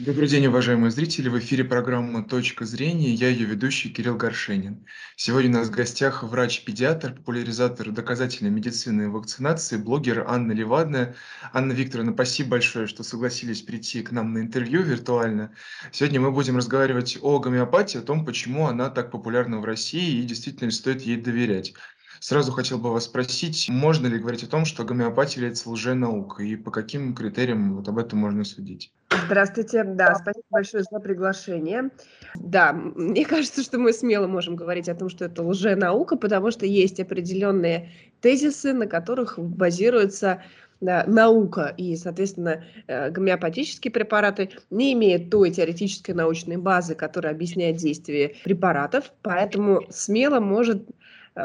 Добрый день, уважаемые зрители. В эфире программа «Точка зрения». Я ее ведущий Кирилл Горшенин. Сегодня у нас в гостях врач-педиатр, популяризатор доказательной медицины и вакцинации, блогер Анна Левадная. Анна Викторовна, спасибо большое, что согласились прийти к нам на интервью виртуально. Сегодня мы будем разговаривать о гомеопатии, о том, почему она так популярна в России и действительно стоит ей доверять. Сразу хотел бы вас спросить, можно ли говорить о том, что гомеопатия является лженаукой, и по каким критериям вот об этом можно судить? Здравствуйте, да, спасибо большое за приглашение. Да, мне кажется, что мы смело можем говорить о том, что это лженаука, потому что есть определенные тезисы, на которых базируется да, наука и, соответственно, э, гомеопатические препараты не имеют той теоретической научной базы, которая объясняет действие препаратов, поэтому смело может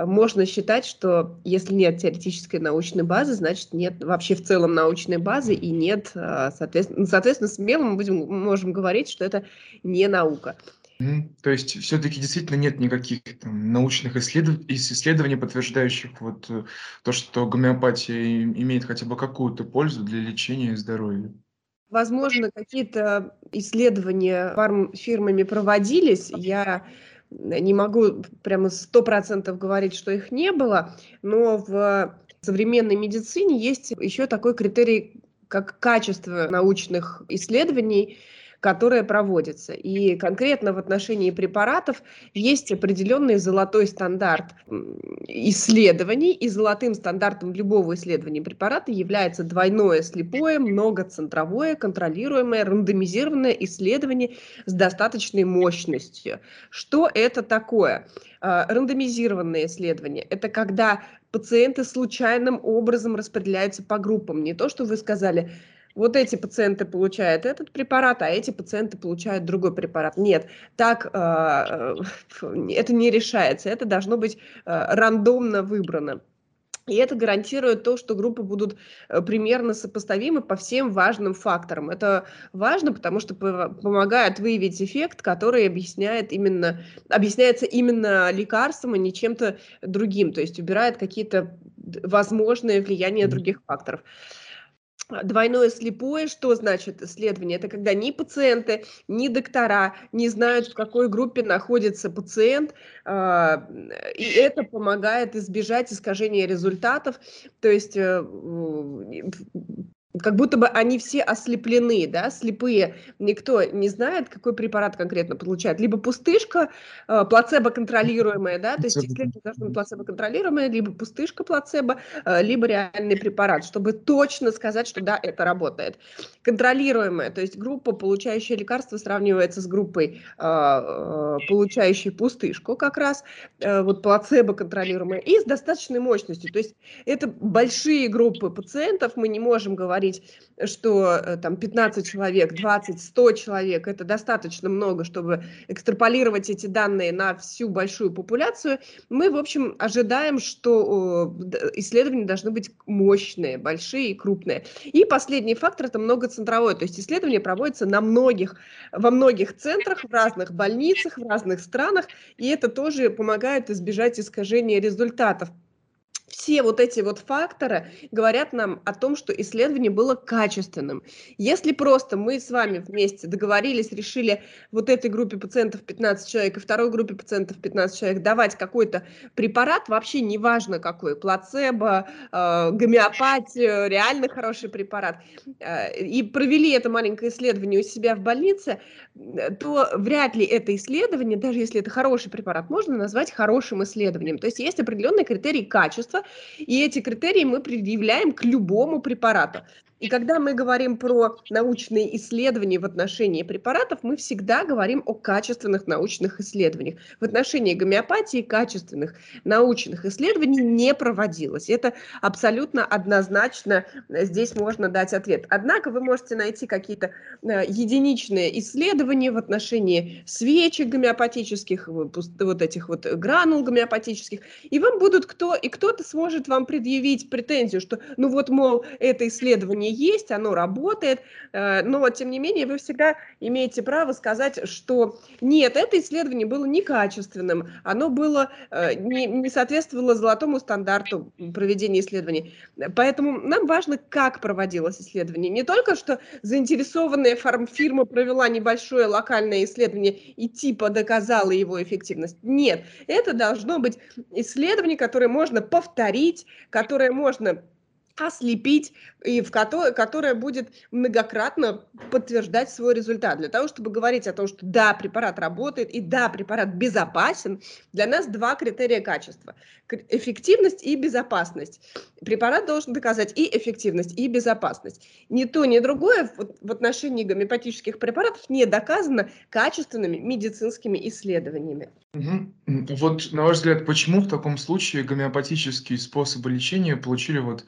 можно считать, что если нет теоретической научной базы, значит нет вообще в целом научной базы и нет, э, соответственно, соответственно смело мы будем, можем говорить, что это не наука. То есть все-таки действительно нет никаких там, научных исследов... исследований, подтверждающих вот э, то, что гомеопатия имеет хотя бы какую-то пользу для лечения и здоровья. Возможно, какие-то исследования фирмами проводились. Я не могу прямо сто процентов говорить, что их не было, но в современной медицине есть еще такой критерий, как качество научных исследований, которая проводится. И конкретно в отношении препаратов есть определенный золотой стандарт исследований, и золотым стандартом любого исследования препарата является двойное слепое, многоцентровое, контролируемое, рандомизированное исследование с достаточной мощностью. Что это такое? А, рандомизированное исследование – это когда пациенты случайным образом распределяются по группам. Не то, что вы сказали, вот эти пациенты получают этот препарат, а эти пациенты получают другой препарат. Нет, так э, это не решается, это должно быть э, рандомно выбрано. И это гарантирует то, что группы будут э, примерно сопоставимы по всем важным факторам. Это важно, потому что помогает выявить эффект, который объясняет именно, объясняется именно лекарством, а не чем-то другим. То есть убирает какие-то возможные влияния других факторов. Двойное слепое, что значит исследование? Это когда ни пациенты, ни доктора не знают, в какой группе находится пациент, а, и это помогает избежать искажения результатов. То есть э, как будто бы они все ослеплены, да, слепые. Никто не знает, какой препарат конкретно получает. Либо пустышка, э, плацебо-контролируемая, да, то есть исследование должно быть плацебо-контролируемое, либо пустышка плацебо, э, либо реальный препарат, чтобы точно сказать, что да, это работает. Контролируемая, то есть группа, получающая лекарство, сравнивается с группой, э, получающей пустышку как раз, вот плацебо-контролируемая, и с достаточной мощностью. То есть это большие группы пациентов, мы не можем говорить говорить, что э, там 15 человек, 20, 100 человек, это достаточно много, чтобы экстраполировать эти данные на всю большую популяцию, мы, в общем, ожидаем, что исследования должны быть мощные, большие и крупные. И последний фактор – это многоцентровое, то есть исследования проводятся на многих, во многих центрах, в разных больницах, в разных странах, и это тоже помогает избежать искажения результатов все вот эти вот факторы говорят нам о том, что исследование было качественным. Если просто мы с вами вместе договорились, решили вот этой группе пациентов 15 человек и второй группе пациентов 15 человек давать какой-то препарат, вообще неважно какой, плацебо, э, гомеопатию, реально хороший препарат, э, и провели это маленькое исследование у себя в больнице, то вряд ли это исследование, даже если это хороший препарат, можно назвать хорошим исследованием. То есть есть определенные критерии качества, и эти критерии мы предъявляем к любому препарату. И когда мы говорим про научные исследования в отношении препаратов, мы всегда говорим о качественных научных исследованиях. В отношении гомеопатии качественных научных исследований не проводилось. Это абсолютно однозначно здесь можно дать ответ. Однако вы можете найти какие-то э, единичные исследования в отношении свечек гомеопатических, вот этих вот гранул гомеопатических, и вам будут кто, и кто-то сможет вам предъявить претензию, что ну вот, мол, это исследование есть, оно работает, э, но тем не менее вы всегда имеете право сказать, что нет, это исследование было некачественным, оно было, э, не, не соответствовало золотому стандарту проведения исследований. Поэтому нам важно, как проводилось исследование. Не только, что заинтересованная фирма провела небольшое локальное исследование и типа доказала его эффективность. Нет, это должно быть исследование, которое можно повторить, которое можно ослепить, и в которое, которое будет многократно подтверждать свой результат. Для того, чтобы говорить о том, что да, препарат работает и да, препарат безопасен, для нас два критерия качества. Эффективность и безопасность. Препарат должен доказать и эффективность, и безопасность. Ни то, ни другое в, отношении гомеопатических препаратов не доказано качественными медицинскими исследованиями. Вот, на ваш взгляд, почему в таком случае гомеопатические способы лечения получили вот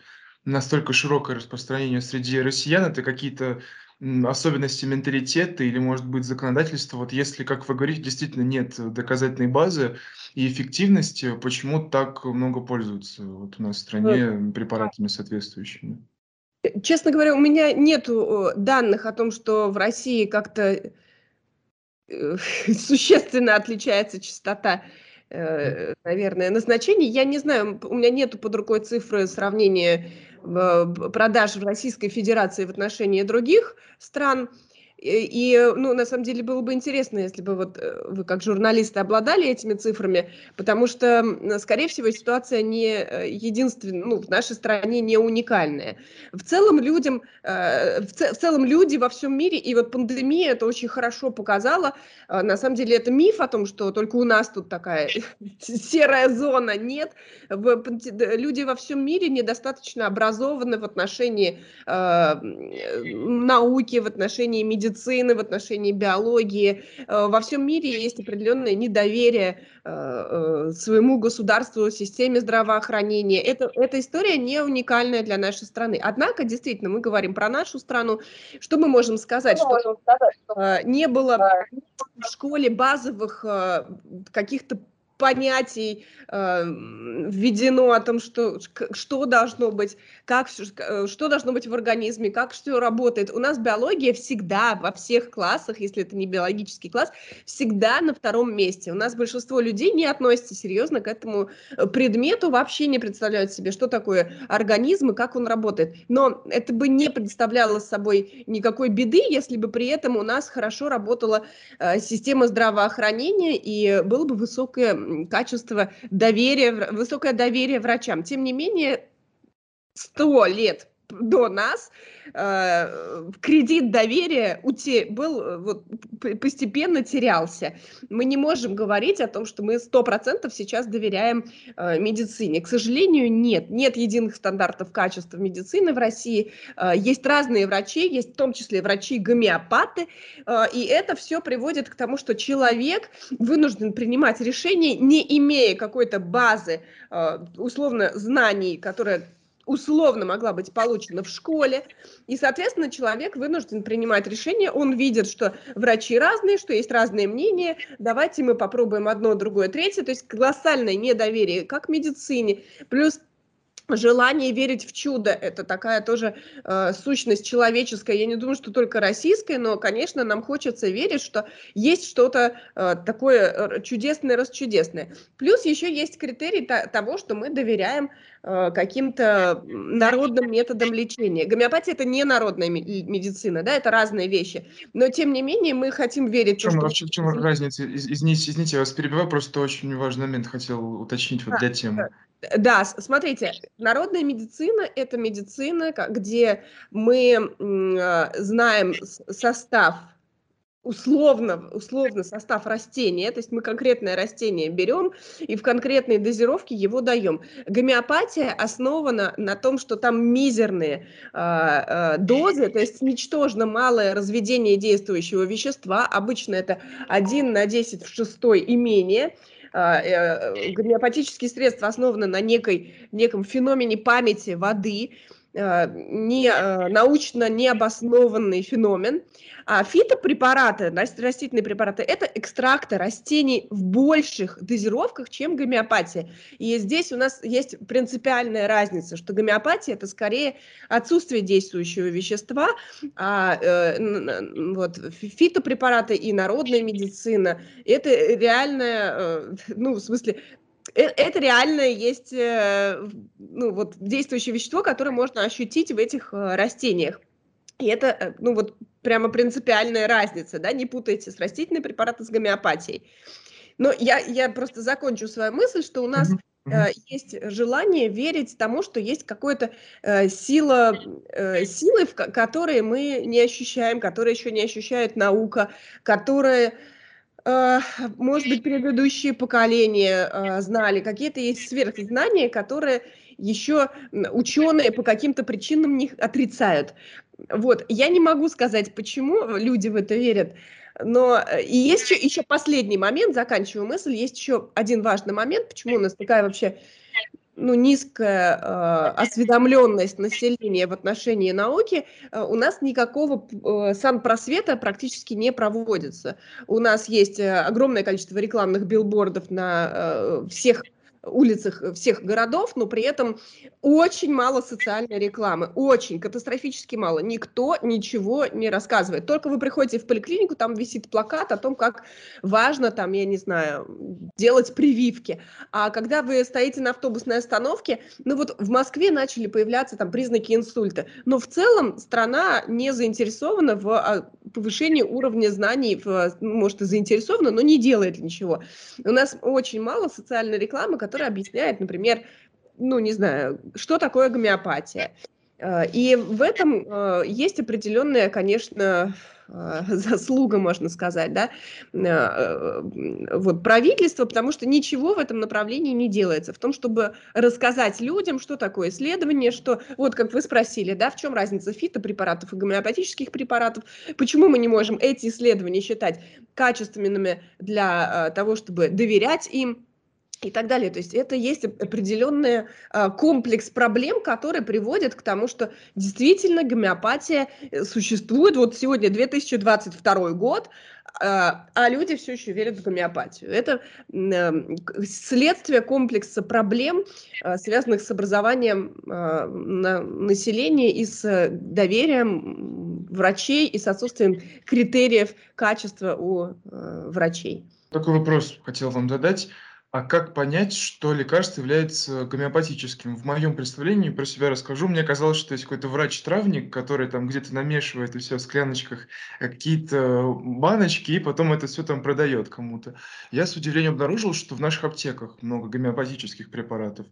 настолько широкое распространение среди россиян, это какие-то особенности менталитета или, может быть, законодательства. Вот если, как вы говорите, действительно нет доказательной базы и эффективности, почему так много пользуются вот у нас в стране препаратами соответствующими? Честно говоря, у меня нет данных о том, что в России как-то э, существенно отличается частота э, наверное, назначений. Я не знаю, у меня нету под рукой цифры сравнения продаж в Российской Федерации в отношении других стран. И, ну, на самом деле, было бы интересно, если бы вот э, вы как журналисты обладали этими цифрами, потому что, скорее всего, ситуация не э, единственная, ну, в нашей стране не уникальная. В целом людям, э, в, в целом люди во всем мире, и вот пандемия это очень хорошо показала, на самом деле это миф о том, что только у нас тут такая серая зона, нет. Люди во всем мире недостаточно образованы в отношении науки, в отношении медицины, медицины, в отношении биологии. Э, во всем мире есть определенное недоверие э, э, своему государству, системе здравоохранения. Это, эта история не уникальная для нашей страны. Однако, действительно, мы говорим про нашу страну. Что мы можем сказать? Что, что не было в школе базовых каких-то понятий э, введено о том, что, что должно быть, как, э, что должно быть в организме, как все работает. У нас биология всегда во всех классах, если это не биологический класс, всегда на втором месте. У нас большинство людей не относятся серьезно к этому э, предмету, вообще не представляют себе, что такое организм и как он работает. Но это бы не представляло собой никакой беды, если бы при этом у нас хорошо работала э, система здравоохранения и было бы высокое качество доверия, высокое доверие врачам. Тем не менее, сто лет до нас э, кредит доверия уте, был э, вот, постепенно терялся. Мы не можем говорить о том, что мы сто процентов сейчас доверяем э, медицине. К сожалению, нет. Нет единых стандартов качества медицины в России. Есть разные врачи, есть в том числе врачи-гомеопаты. И это все приводит к тому, что человек вынужден принимать решения, не имея какой-то базы, условно, знаний, которые условно могла быть получена в школе, и, соответственно, человек вынужден принимать решение, он видит, что врачи разные, что есть разные мнения, давайте мы попробуем одно, другое, третье, то есть колоссальное недоверие как к медицине, плюс желание верить в чудо, это такая тоже э, сущность человеческая, я не думаю, что только российская, но, конечно, нам хочется верить, что есть что-то э, такое э, чудесное, расчудесное. Плюс еще есть критерий того, что мы доверяем э, каким-то народным методам лечения. Гомеопатия это не народная медицина, да, это разные вещи, но тем не менее мы хотим верить. В чем, что... в чем разница? Извините, извините, я вас перебиваю, просто очень важный момент хотел уточнить вот для темы. Да, смотрите, народная медицина – это медицина, где мы а, знаем состав, условно, условно состав растения, то есть мы конкретное растение берем и в конкретной дозировке его даем. Гомеопатия основана на том, что там мизерные э, э, дозы, то есть ничтожно малое разведение действующего вещества, обычно это 1 на 10 в шестой и менее – а, гомеопатические средства основаны на некой, неком феномене памяти воды, э, не, э, научно необоснованный феномен. А фитопрепараты, растительные препараты, это экстракты растений в больших дозировках, чем гомеопатия. И здесь у нас есть принципиальная разница, что гомеопатия это скорее отсутствие действующего вещества, а э, вот, фитопрепараты и народная медицина это реальная, э, ну, в смысле, это реально есть э, ну, вот, действующее вещество, которое можно ощутить в этих растениях. И это, ну вот, прямо принципиальная разница, да, не путайте с растительной препаратом с гомеопатией. Но я, я просто закончу свою мысль, что у нас э, есть желание верить тому, что есть какая-то э, сила, э, силы, в которые мы не ощущаем, которые еще не ощущает наука, которые э, может быть, предыдущие поколения э, знали, какие-то есть сверхзнания, которые еще ученые по каким-то причинам них отрицают. Вот, я не могу сказать, почему люди в это верят, но э, и есть еще, еще последний момент, заканчиваю мысль, есть еще один важный момент, почему у нас такая вообще ну, низкая э, осведомленность населения в отношении науки, э, у нас никакого э, санпросвета практически не проводится. У нас есть э, огромное количество рекламных билбордов на э, всех улицах э, всех городов, но при этом очень мало социальной рекламы, очень катастрофически мало. Никто ничего не рассказывает. Только вы приходите в поликлинику, там висит плакат о том, как важно там, я не знаю, делать прививки. А когда вы стоите на автобусной остановке, ну вот в Москве начали появляться там признаки инсульта, но в целом страна не заинтересована в а, повышении уровня знаний, в, ну, может и заинтересована, но не делает ничего. У нас очень мало социальной рекламы, которая который объясняет, например, ну, не знаю, что такое гомеопатия. Э, и в этом э, есть определенная, конечно, э, заслуга, можно сказать, да, вот правительство, потому что ничего в этом направлении не делается, в том, чтобы рассказать людям, что такое исследование, что, вот как вы спросили, да, в чем разница фитопрепаратов и гомеопатических препаратов, почему мы не можем эти исследования считать качественными для того, чтобы доверять им, и так далее. То есть это есть определенный э, комплекс проблем, который приводит к тому, что действительно гомеопатия э, существует. Вот сегодня 2022 год, э, а люди все еще верят в гомеопатию. Это э, следствие комплекса проблем, э, связанных с образованием на, населения и с доверием врачей и с отсутствием критериев качества у э, врачей. Такой вопрос хотел вам задать. А как понять, что лекарство является гомеопатическим? В моем представлении про себя расскажу. Мне казалось, что есть какой-то врач-травник, который там где-то намешивает и все в скляночках э, какие-то баночки, и потом это все там продает кому-то. Я с удивлением обнаружил, что в наших аптеках много гомеопатических препаратов.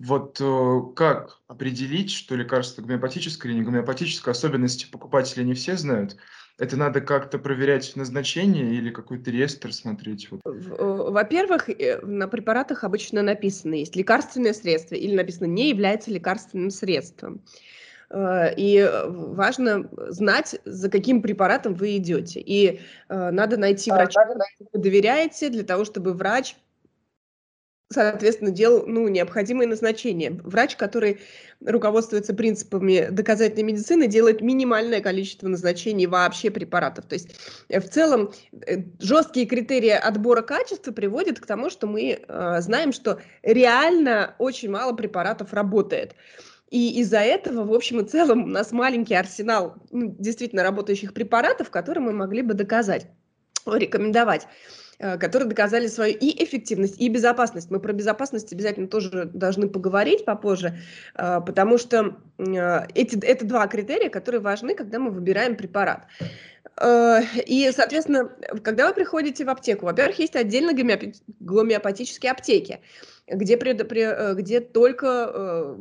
Вот э, как определить, что лекарство гомеопатическое или не гомеопатическое? Особенности покупателя не все знают. Это надо как-то проверять назначение или какой-то реестр смотреть? Вот. Э, во-первых, э, на препаратах обычно написано, есть лекарственное средство или написано не является лекарственным средством. Э, и важно знать, за каким препаратом вы идете. И надо найти врача, которому вы доверяете, для того, чтобы врач соответственно, делал ну, необходимые назначения. Врач, который руководствуется принципами доказательной медицины, делает минимальное количество назначений вообще препаратов. То есть э, в целом э, жесткие критерии отбора качества приводят к тому, что мы э, знаем, что реально очень мало препаратов работает. И из-за этого, в общем и целом, у нас маленький арсенал ну, действительно работающих препаратов, которые мы могли бы доказать, рекомендовать. Э, которые доказали свою и эффективность, и безопасность. Мы про безопасность обязательно тоже должны поговорить попозже, э, потому что э, эти, это два критерия, которые важны, когда мы выбираем препарат. И, соответственно, когда вы приходите в аптеку, во-первых, есть отдельно гомеопатические аптеки, где, где только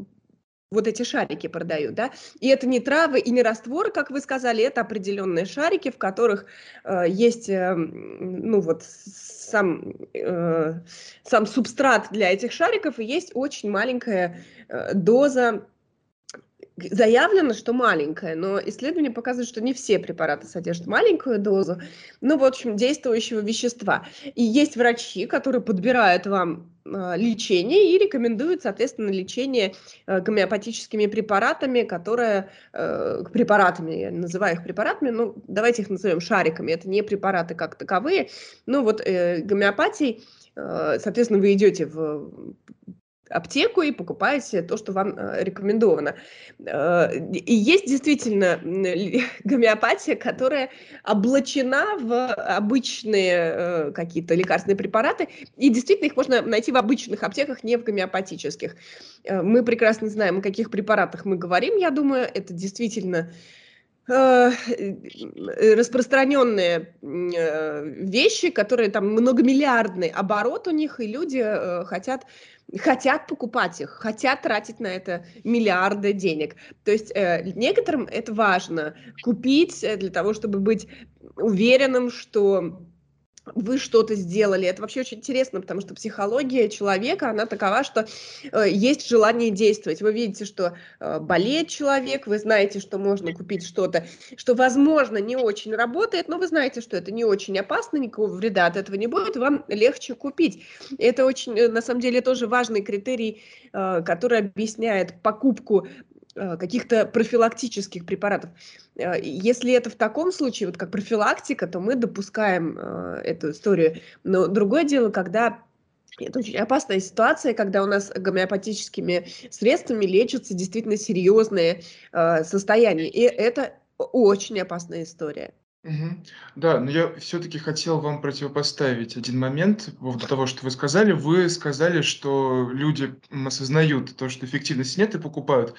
вот эти шарики продают, да, и это не травы и не растворы, как вы сказали, это определенные шарики, в которых э, есть, э, ну вот, сам, э, сам субстрат для этих шариков, и есть очень маленькая э, доза Заявлено, что маленькая, но исследования показывают, что не все препараты содержат маленькую дозу, ну, в общем, действующего вещества. И есть врачи, которые подбирают вам э, лечение и рекомендуют, соответственно, лечение э, гомеопатическими препаратами, которые, э, препаратами, я называю их препаратами, ну, давайте их назовем шариками, это не препараты как таковые, ну, вот э, э, соответственно, вы идете в аптеку и покупаете то, что вам э, рекомендовано. Э, и есть действительно гомеопатия, которая облачена в обычные э, какие-то лекарственные препараты, и действительно их можно найти в обычных аптеках, не в гомеопатических. Мы прекрасно знаем, о каких препаратах мы говорим, я думаю, это действительно распространенные э, вещи, которые там многомиллиардный оборот у них, и люди э, хотят хотят покупать их, хотят тратить на это миллиарды денег. То есть некоторым это важно купить для того, чтобы быть уверенным, что вы что-то сделали. Это вообще очень интересно, потому что психология человека, она такова, что э, есть желание действовать. Вы видите, что э, болеет человек, вы знаете, что можно купить что-то, что, возможно, не очень работает, но вы знаете, что это не очень опасно, никакого вреда от этого не будет, вам легче купить. Это очень, э, на самом деле, тоже важный критерий, э, который объясняет покупку каких-то профилактических препаратов. Э, если это в таком случае, вот как профилактика, то мы допускаем э, эту историю. Но другое дело, когда это очень опасная ситуация, когда у нас гомеопатическими средствами лечатся действительно серьезные э, состояния. И это очень опасная история. Мгм. Да, но я все-таки хотел вам противопоставить один момент по поводу того, что вы сказали. Вы сказали, что люди осознают то, что эффективности нет и покупают.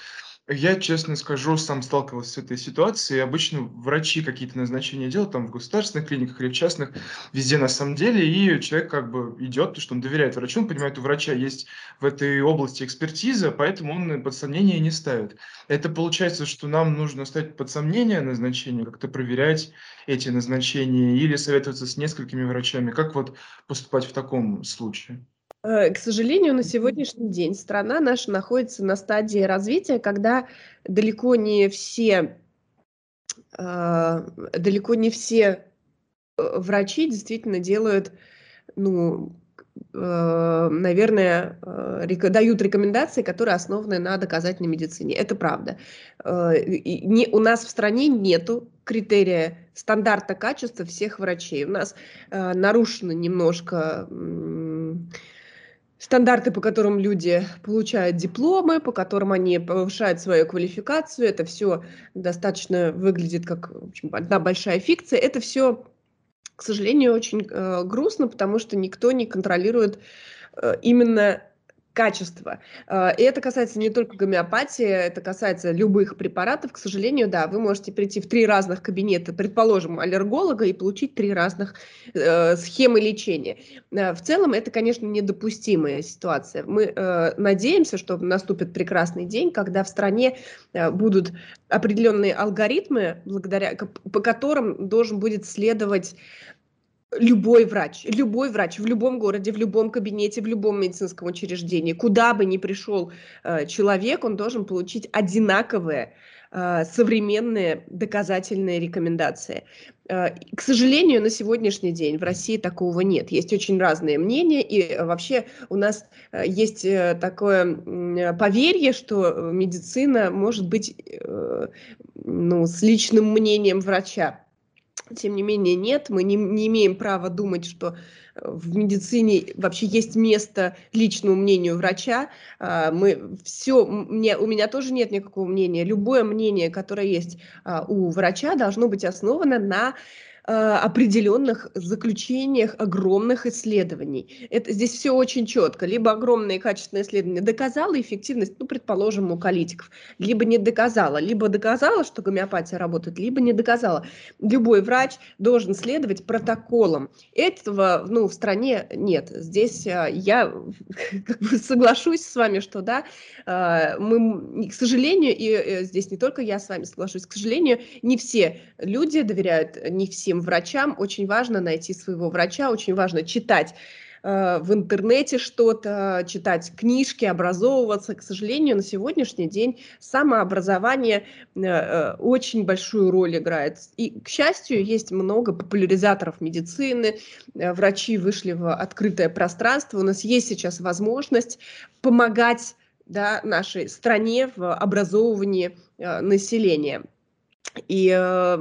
Я, честно скажу, сам сталкивался с этой ситуацией. Обычно врачи какие-то назначения делают там в государственных клиниках или в частных, везде на самом деле, и человек как бы идет, потому что он доверяет врачу, он понимает, у врача есть в этой области экспертиза, поэтому он под сомнение не ставит. Это получается, что нам нужно ставить под сомнение назначение, как-то проверять эти назначения или советоваться с несколькими врачами. Как вот поступать в таком случае? Э, к сожалению, на сегодняшний день страна наша находится на стадии развития, когда далеко не все, э, далеко не все э, врачи действительно делают, ну, наверное, дают рекомендации, которые основаны на доказательной медицине. Это правда. Не, у нас в стране нету критерия стандарта качества всех врачей. У нас нарушено немножко стандарты, по которым люди получают дипломы, по которым они повышают свою квалификацию. Это все достаточно выглядит как общем, одна большая фикция. Это все, к сожалению, очень э, грустно, потому что никто не контролирует э, именно качество. А, и это касается не только гомеопатии, это касается любых препаратов. К сожалению, да, вы можете прийти в три разных кабинета, предположим, аллерголога и получить три разных э, схемы лечения. Э, в целом это, конечно, недопустимая ситуация. Мы э, надеемся, что наступит прекрасный день, когда в стране э, будут определенные алгоритмы, благодаря, по которым должен будет следовать любой врач, любой врач в любом городе, в любом кабинете, в любом медицинском учреждении, куда бы ни пришел э, человек, он должен получить одинаковые э, современные доказательные рекомендации. Э, к сожалению, на сегодняшний день в России такого нет. Есть очень разные мнения, и вообще у нас э, есть э, такое поверье, что медицина может быть э, ну, с личным мнением врача. Тем не менее, нет, мы не, не имеем права думать, что э, в медицине вообще есть место личному мнению врача. А, мы все, мне, у меня тоже нет никакого мнения. Любое мнение, которое есть а, у врача, должно быть основано на определенных заключениях огромных исследований. Это, здесь все очень четко. Либо огромное качественное исследование доказало эффективность, ну, предположим, у колитиков, либо не доказало. Либо доказало, что гомеопатия работает, либо не доказала. Любой врач должен следовать протоколам. Этого ну, в стране нет. Здесь э, я как бы соглашусь с вами, что да, э, мы, к сожалению, и здесь не только я с вами соглашусь, к сожалению, не все люди доверяют не всем врачам. Очень важно найти своего врача, очень важно читать э, в интернете что-то, читать книжки, образовываться. К сожалению, на сегодняшний день самообразование э, э, очень большую роль играет. И, к счастью, есть много популяризаторов медицины, врачи вышли в открытое пространство. У нас есть сейчас возможность помогать да, нашей стране в образовывании населения. И э,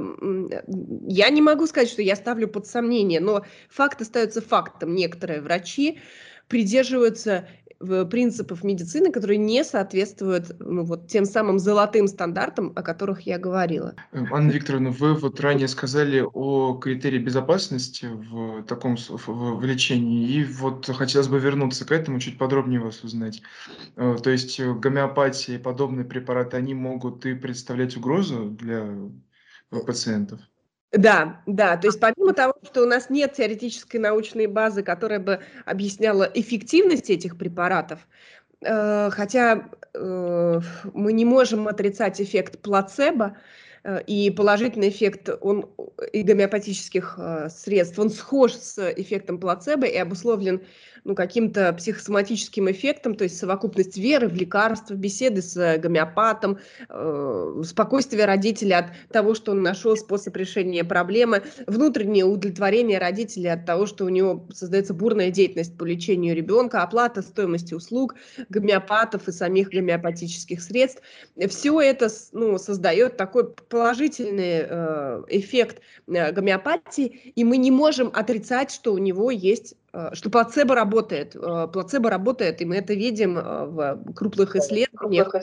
я не могу сказать, что я ставлю под сомнение, но факт остается фактом. Некоторые врачи придерживаются принципов медицины, которые не соответствуют ну, вот тем самым золотым стандартам, о которых я говорила. Э, Анна Викторовна, вы вот ранее сказали о критерии безопасности в таком в, в лечении, и вот хотелось бы вернуться к этому, чуть подробнее вас узнать. Э, то есть э, гомеопатия и подобные препараты, они могут и представлять угрозу для пациентов? Да, да, то есть помимо того, что у нас нет теоретической научной базы, которая бы объясняла эффективность этих препаратов, э, хотя э, мы не можем отрицать эффект плацебо, э, и положительный эффект он, и гомеопатических средств, он схож с эффектом плацебо и обусловлен ну, каким-то психосоматическим эффектом, то есть совокупность веры в лекарства, беседы с гомеопатом, э, спокойствие родителя от того, что он нашел способ решения проблемы, внутреннее удовлетворение родителя от того, что у него создается бурная деятельность по лечению ребенка, оплата стоимости услуг гомеопатов и самих гомеопатических средств. Все это ну, создает такой положительный э, эффект э, гомеопатии, и мы не можем отрицать, что у него есть что плацебо работает. Э, плацебо работает, и мы это видим э, в крупных исследованиях.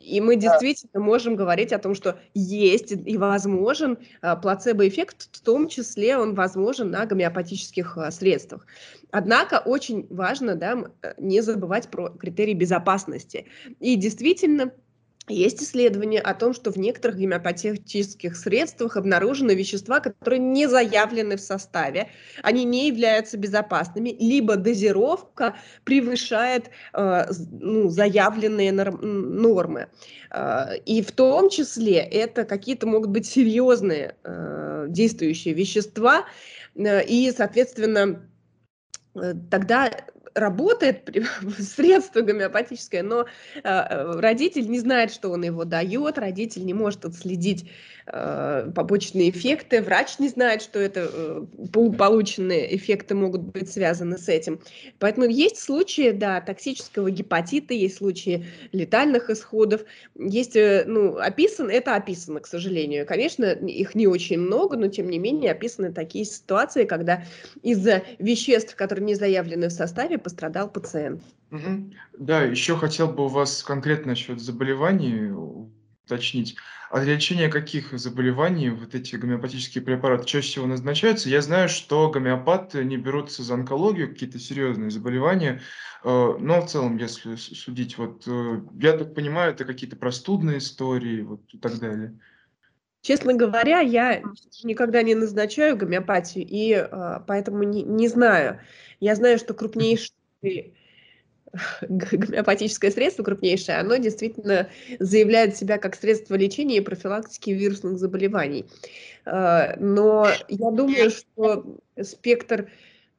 И мы действительно можем говорить о том, что есть и возможен плацебо-эффект, в том числе он возможен на гомеопатических средствах. Однако очень важно да, не забывать про критерии безопасности. И действительно, есть исследования о том, что в некоторых гомеопатических средствах обнаружены вещества, которые не заявлены в составе, они не являются безопасными, либо дозировка превышает э, ну, заявленные нормы. Э, и в том числе это какие-то могут быть серьезные э, действующие вещества, и, соответственно, тогда работает средство гомеопатическое, но э, родитель не знает, что он его дает, родитель не может отследить э, побочные эффекты, врач не знает, что это э, полученные эффекты могут быть связаны с этим. Поэтому есть случаи, да, токсического гепатита, есть случаи летальных исходов, есть, э, ну, описан, это описано, к сожалению. Конечно, их не очень много, но тем не менее описаны такие ситуации, когда из-за веществ, которые не заявлены в составе, пострадал пациент. Угу. Да, еще хотел бы у вас конкретно насчет заболеваний уточнить. А для лечения каких заболеваний вот эти гомеопатические препараты чаще всего назначаются? Я знаю, что гомеопаты не берутся за онкологию, какие-то серьезные заболевания, э, но в целом, если судить, вот э, я так понимаю, это какие-то простудные истории вот и так далее. Честно говоря, я никогда не назначаю гомеопатию, и э, поэтому не, не знаю. Я знаю, что крупнейшие гомеопатическое средство крупнейшее, оно действительно заявляет себя как средство лечения и профилактики вирусных заболеваний. Э, но я думаю, что спектр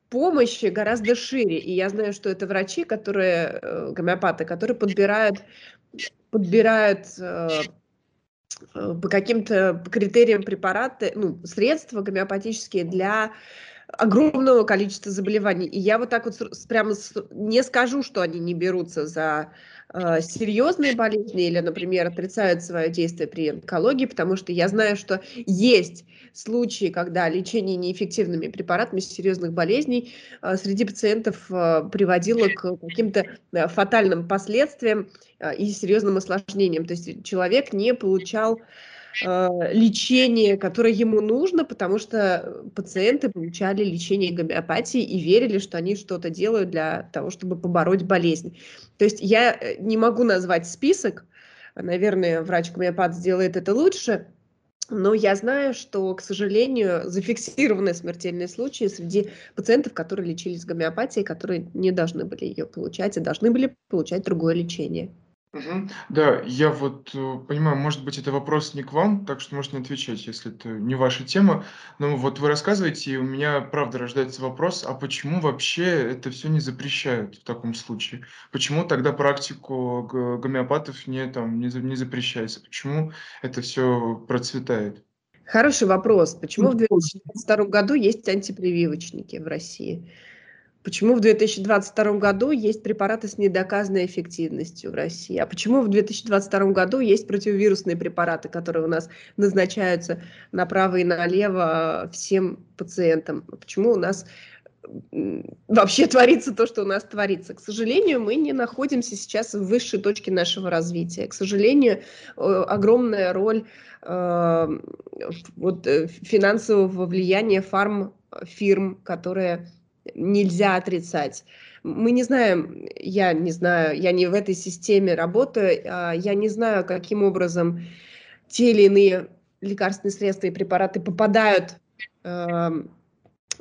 помощи гораздо шире. И я знаю, что это врачи, которые, э, гомеопаты, которые подбирают, подбирают э, по каким-то критериям препараты, ну, средства гомеопатические для огромного количества заболеваний. И я вот так вот прямо не скажу, что они не берутся за э, серьезные болезни или, например, отрицают свое действие при онкологии, потому что я знаю, что есть случаи, когда лечение неэффективными препаратами серьезных болезней э, среди пациентов э, приводило к каким-то э, фатальным последствиям э, и серьезным осложнениям. То есть человек не получал э, лечение, которое ему нужно, потому что пациенты получали лечение гомеопатии и верили, что они что-то делают для того, чтобы побороть болезнь. То есть я э, не могу назвать список, наверное, врач-гомеопат сделает это лучше, но я знаю, что, к сожалению, зафиксированы смертельные случаи среди пациентов, которые лечились гомеопатией, которые не должны были ее получать и должны были получать другое лечение. Мгм. Да, я вот, э, понимаю, может быть, это вопрос не к вам, так что можете не отвечать, если это не ваша тема. Но вот вы рассказываете, и у меня правда рождается вопрос: а почему вообще это всё не запрещают в таком случае? Почему тогда практику го гомеопатов не там не за не запрещается? Почему это всё процветает? Хороший вопрос. Почему в 2022 году есть антипрививочники в России? Почему в 2022 году есть препараты с недоказанной эффективностью в России? А почему в 2022 году есть противовирусные препараты, которые у нас назначаются направо и налево всем пациентам? Почему у нас, вообще творится то, что у нас творится? К сожалению, мы не находимся сейчас в высшей точке нашего развития. К сожалению, э, огромная роль, э, вот, э, финансового влияния фармфирм, которые нельзя отрицать. Мы не знаем, я не знаю, я не в этой системе работаю, а, я не знаю, каким образом те или иные лекарственные средства и препараты попадают, эм,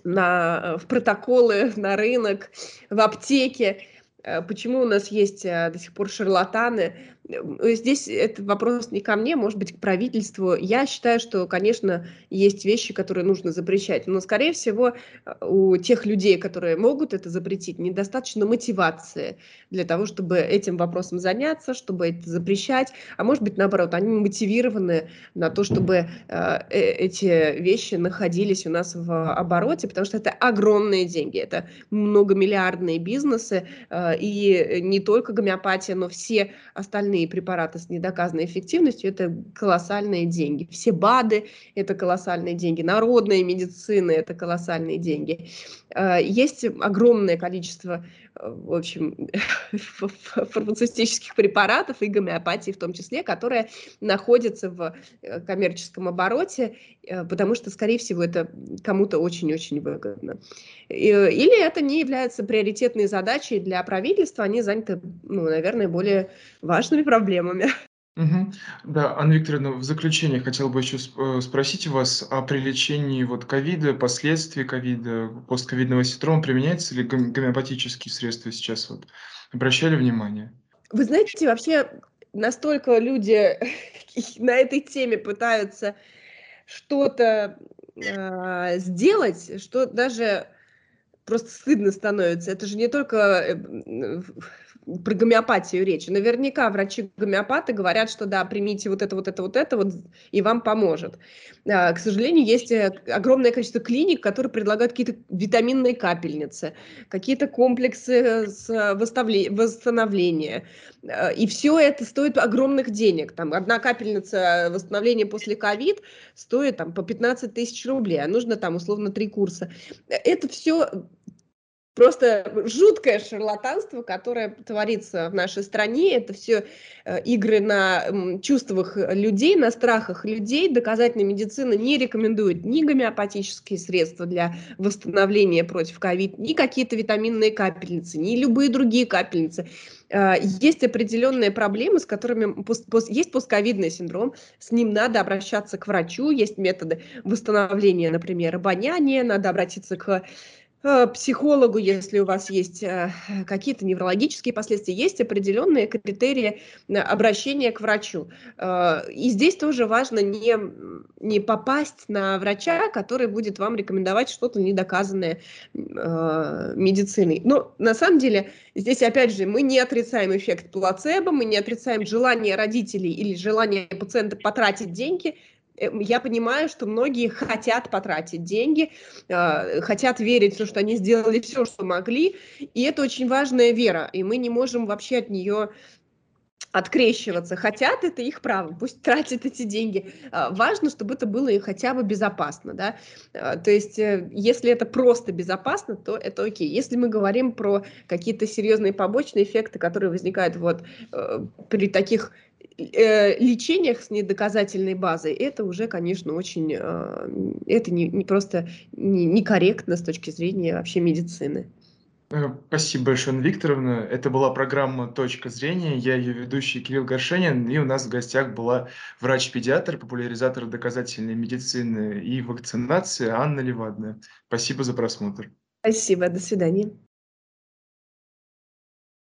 на в протоколы, на рынок, в аптеки. Э, почему у нас есть, э, до сих пор шарлатаны? Э, здесь это вопрос не ко мне, может быть, к правительству. Я считаю, что, конечно, есть вещи, которые нужно запрещать, но, скорее всего, у тех людей, которые могут это запретить, недостаточно мотивации для того, чтобы этим вопросом заняться, чтобы это запрещать. А может быть, наоборот, они мотивированы на то, чтобы э, эти вещи находились у нас в обороте, потому что это огромные деньги, это многомиллиардные бизнесы, э, и не только гомеопатия, но все остальные остальные препараты с недоказанной эффективностью, это колоссальные деньги. Все БАДы – это колоссальные деньги, народная медицина – это колоссальные деньги. А, есть огромное количество, э, в общем, фармацевтических препаратов и гомеопатии в том числе, которые находятся в э, коммерческом обороте, э, потому что, скорее всего, это кому-то очень-очень выгодно. Или это не является приоритетной задачей для правительства, они заняты, ну, наверное, более важными проблемами. Мгм. Да, Анна Викторовна, в заключение хотел бы еще э, спросить вас о при лечении вот ковида, последствий ковида, постковидного синдрома. Применяются ли гом- гомеопатические средства сейчас? Вот обращали внимание? Вы знаете, вообще настолько люди на этой теме пытаются что-то а, сделать, что даже просто стыдно становится. Это же не только э, м, про гомеопатию речь. Наверняка врачи-гомеопаты говорят, что да, примите вот это, вот это, вот это, вот, и вам поможет. А, к сожалению, есть э, огромное количество клиник, которые предлагают какие-то витаминные капельницы, какие-то комплексы с восстановления. А, и все это стоит огромных денег. Там одна капельница восстановления после ковид стоит там, по 15 тысяч рублей, а нужно там условно три курса. Это все просто жуткое шарлатанство, которое творится в нашей стране. Это все э, игры на чувствах людей, на страхах людей. Доказательная медицина не рекомендует ни гомеопатические средства для восстановления против ковид, ни какие-то витаминные капельницы, ни любые другие капельницы. Э, есть определенные проблемы, с которыми есть постковидный синдром, с ним надо обращаться к врачу, есть методы восстановления, например, обоняния, надо обратиться к психологу, если у вас есть э, какие-то неврологические последствия, есть определенные критерии обращения к врачу. Э, и здесь тоже важно не, не попасть на врача, который будет вам рекомендовать что-то недоказанное медициной. Но на самом деле здесь, опять же, мы не отрицаем эффект плацебо, мы не отрицаем желание родителей или желание пациента потратить деньги я понимаю, что многие хотят потратить деньги, а, хотят верить в то, что они сделали все, что могли, и это очень важная вера, и мы не можем вообще от нее открещиваться. Хотят, это их право, пусть тратят эти деньги. А, важно, чтобы это было и хотя бы безопасно. Да? А, то есть, э, если это просто безопасно, то это окей. Если мы говорим про какие-то серьезные побочные эффекты, которые возникают вот э, при таких э, лечениях с недоказательной базой, это уже, конечно, очень, это не, не просто не, некорректно с точки зрения вообще медицины. Э, спасибо большое, Анна Викторовна. Это была программа «Точка зрения». Я ее ведущий Кирилл Горшенин. И у нас в гостях была врач-педиатр, популяризатор доказательной медицины и вакцинации Анна Левадная. Спасибо за просмотр. Спасибо, до свидания.